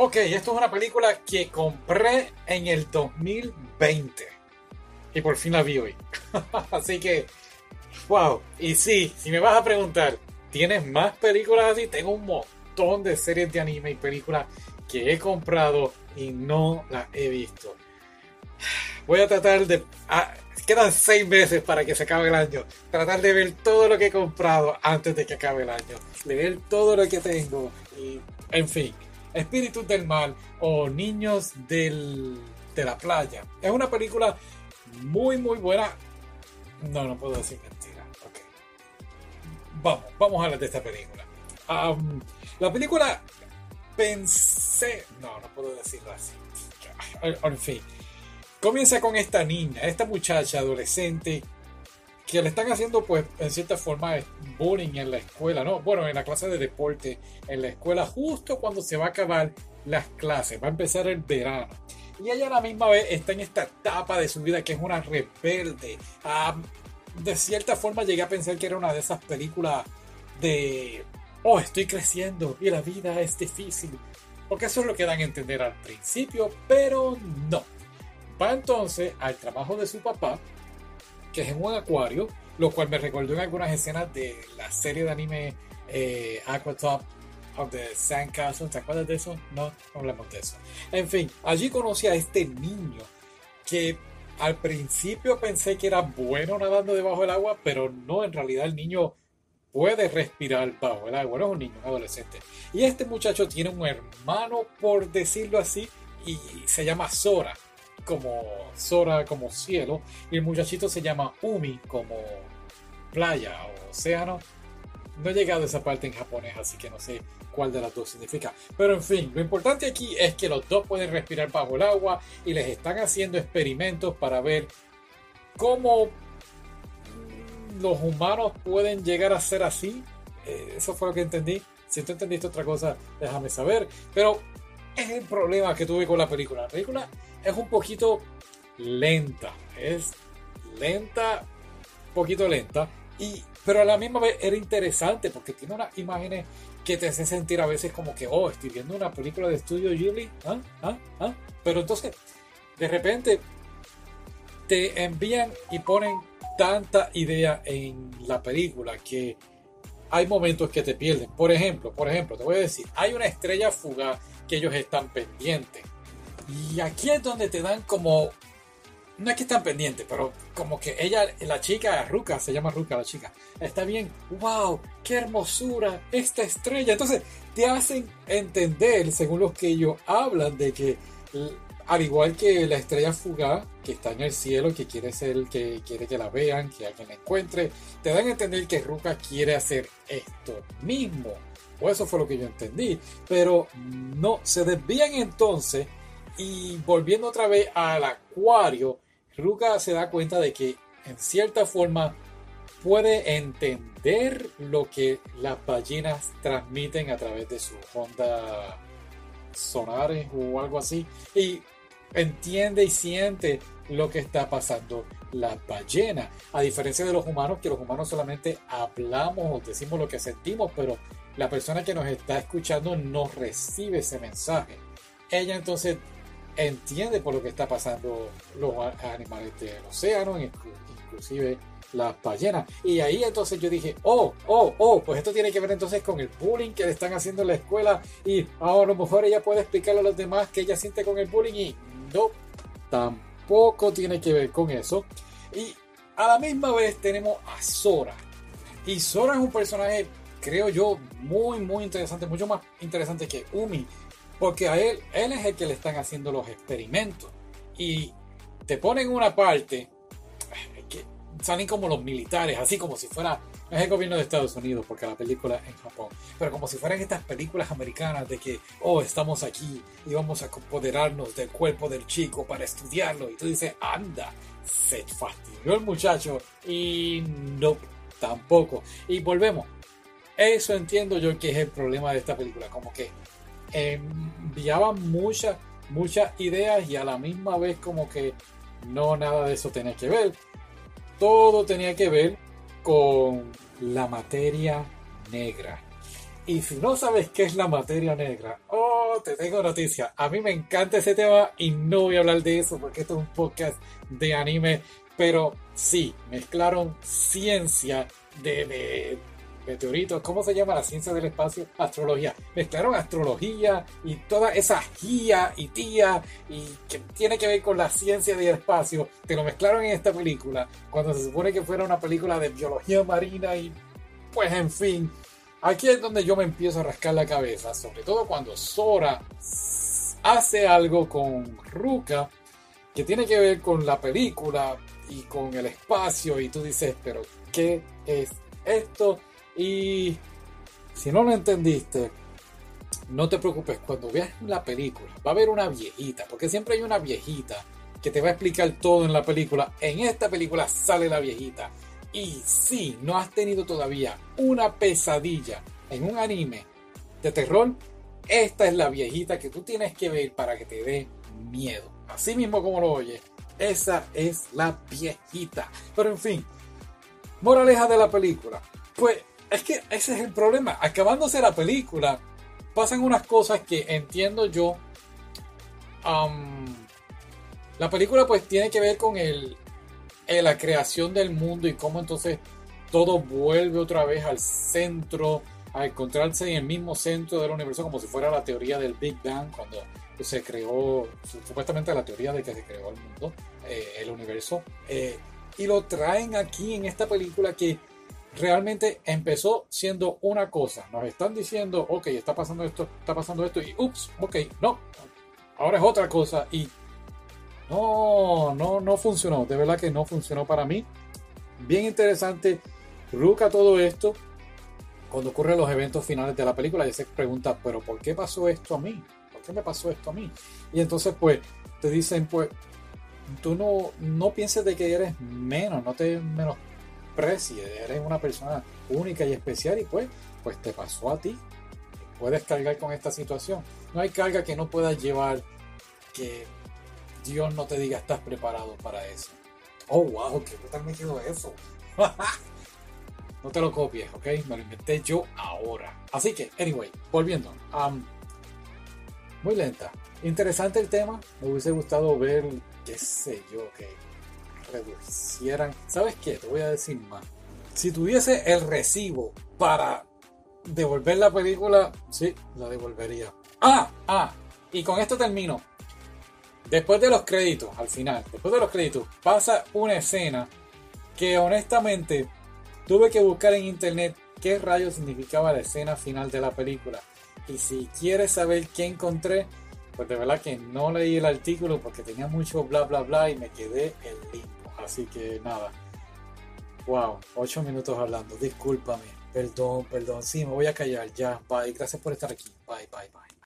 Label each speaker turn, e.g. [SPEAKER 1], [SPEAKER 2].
[SPEAKER 1] Ok, esto es una película que compré en el 2020. Y por fin la vi hoy. así que, wow. Y sí, si me vas a preguntar, ¿tienes más películas así? Tengo un montón de series de anime y películas que he comprado y no las he visto. Voy a tratar de... Ah, quedan seis meses para que se acabe el año. Tratar de ver todo lo que he comprado antes de que acabe el año. De ver todo lo que tengo. Y, en fin. Espíritus del Mal o Niños del, de la Playa. Es una película muy, muy buena. No, no puedo decir mentira. Okay. Vamos, vamos a hablar de esta película. la película pensé. No, no puedo decirlo así. En fin. Comienza con esta niña, esta muchacha adolescente que le están haciendo, pues, en cierta forma, bullying en la escuela, ¿no? Bueno, en la clase de deporte, en la escuela, justo cuando se va a acabar las clases, va a empezar el verano. Y ella a la misma vez está en esta etapa de su vida que es una rebelde. Ah, de cierta forma llegué a pensar que era una de esas películas de, oh, estoy creciendo y la vida es difícil. Porque eso es lo que dan a entender al principio, pero no. Va entonces al trabajo de su papá, que es en un acuario, lo cual me recordó en algunas escenas de la serie de anime eh, Aquatop of the Sandcastle. ¿Te acuerdas de eso? No, no hablamos de eso. En fin, allí conocí a este niño que al principio pensé que era bueno nadando debajo del agua, pero no, en realidad el niño puede respirar bajo el agua, no es un niño, un adolescente. Y este muchacho tiene un hermano, por decirlo así, y se llama Sora como Sora como cielo y el muchachito se llama Umi como playa o océano. No he llegado a esa parte en japonés, así que no sé cuál de las dos significa. Pero en fin, lo importante aquí es que los dos pueden respirar bajo el agua y les están haciendo experimentos para ver cómo los humanos pueden llegar a ser así. Eh, eso fue lo que entendí. Si tú entendiste otra cosa, déjame saber. Pero es el problema que tuve con la película. La película es un poquito lenta. Es lenta, un poquito lenta. Y, pero a la misma vez era interesante porque tiene unas imágenes que te hacen sentir a veces como que, oh, estoy viendo una película de estudio Ghibli. ¿Ah? ¿Ah? ¿Ah? Pero entonces, de repente, te envían y ponen tanta idea en la película que hay momentos que te pierden. Por ejemplo, por ejemplo, te voy a decir, hay una estrella fugaz que ellos están pendientes. Y aquí es donde te dan como. No es que están pendientes, pero como que ella, la chica, Ruka, se llama Ruka la chica, está bien, wow, qué hermosura, esta estrella. Entonces te hacen entender, según los que ellos hablan, de que al igual que la estrella fugaz que está en el cielo, que quiere ser, que quiere que la vean, que alguien la encuentre, te dan a entender que Ruka quiere hacer esto mismo. O eso fue lo que yo entendí. Pero no, se desvían entonces y volviendo otra vez al acuario, Ruka se da cuenta de que en cierta forma puede entender lo que las ballenas transmiten a través de sus ondas sonares o algo así. Y entiende y siente lo que está pasando las ballenas. A diferencia de los humanos, que los humanos solamente hablamos o decimos lo que sentimos, pero la persona que nos está escuchando no recibe ese mensaje. Ella entonces entiende por lo que está pasando los animales del océano, inclusive las ballenas. Y ahí entonces yo dije, oh, oh, oh, pues esto tiene que ver entonces con el bullying que le están haciendo en la escuela y a lo mejor ella puede explicarle a los demás que ella siente con el bullying y no, tampoco tiene que ver con eso. Y a la misma vez tenemos a Sora. Y Sora es un personaje, creo yo, muy, muy interesante, mucho más interesante que Umi porque a él, él es el que le están haciendo los experimentos. Y te ponen una parte que salen como los militares, así como si fuera, no es el gobierno de Estados Unidos, porque la película en Japón, pero como si fueran estas películas americanas de que, oh, estamos aquí y vamos a apoderarnos del cuerpo del chico para estudiarlo. Y tú dices, anda, se fastidió el muchacho. Y no, tampoco. Y volvemos. Eso entiendo yo que es el problema de esta película, como que enviaban muchas, muchas ideas y a la misma vez como que no nada de eso tenía que ver. Todo tenía que ver con la materia negra. Y si no sabes qué es la materia negra, oh, te tengo noticia. A mí me encanta ese tema y no voy a hablar de eso porque esto es un podcast de anime. Pero sí, mezclaron ciencia de, meteoritos, ¿cómo se llama la ciencia del espacio? Astrología. Mezclaron astrología y toda esa guía y tía y que tiene que ver con la ciencia del espacio. Te lo mezclaron en esta película cuando se supone que fuera una película de biología marina y pues en fin. Aquí es donde yo me empiezo a rascar la cabeza, sobre todo cuando Sora hace algo con Ruka que tiene que ver con la película y con el espacio y tú dices, pero ¿qué es esto? Y si no lo entendiste, no te preocupes, cuando veas la película va a haber una viejita, porque siempre hay una viejita que te va a explicar todo en la película. En esta película sale la viejita y si no has tenido todavía una pesadilla en un anime de terror, esta es la viejita que tú tienes que ver para que te dé miedo. Así mismo como lo oyes, esa es la viejita. Pero en fin, moraleja de la película. Pues es que ese es el problema. Acabándose la película, pasan unas cosas que entiendo yo. la película pues tiene que ver con el, en la creación del mundo y cómo entonces todo vuelve otra vez al centro, a encontrarse en el mismo centro del universo, como si fuera la teoría del Big Bang, cuando se creó, supuestamente la teoría de que se creó el mundo, eh, el universo. Eh, y lo traen aquí en esta película que realmente empezó siendo una cosa. Nos están diciendo, ok, está pasando esto, está pasando esto, y ups, ok, no, ahora es otra cosa. Y no, no, no funcionó. De verdad que no funcionó para mí. Bien interesante. Ruka todo esto. Cuando ocurren los eventos finales de la película, ya se pregunta, pero ¿por qué pasó esto a mí? ¿Por qué me pasó esto a mí? Y entonces, pues, te dicen, pues, tú no, no pienses de que eres menos, no te eres una persona única y especial y pues, pues te pasó a ti. Puedes cargar con esta situación. No hay carga que no puedas llevar que Dios no te diga estás preparado para eso. Oh, wow, qué brutal me quedó eso. no te lo copies, ¿ok? Me lo inventé yo ahora. Así que, anyway, volviendo. muy lenta. Interesante el tema. Me hubiese gustado ver, qué sé yo, que reducieran. ¿Sabes qué? Te voy a decir más. Si tuviese el recibo para devolver la película, sí, la devolvería. Ah, ah, y con esto termino. Después de los créditos, al final, después de los créditos, pasa una escena que honestamente tuve que buscar en internet qué rayos significaba la escena final de la película. Y si quieres saber qué encontré, pues de verdad que no leí el artículo porque tenía mucho bla bla bla y me quedé en limbo. Así que nada. Wow, ocho minutos hablando. Discúlpame. Perdón, perdón. Sí, me voy a callar. Ya, bye. Gracias por estar aquí. Bye, bye, bye.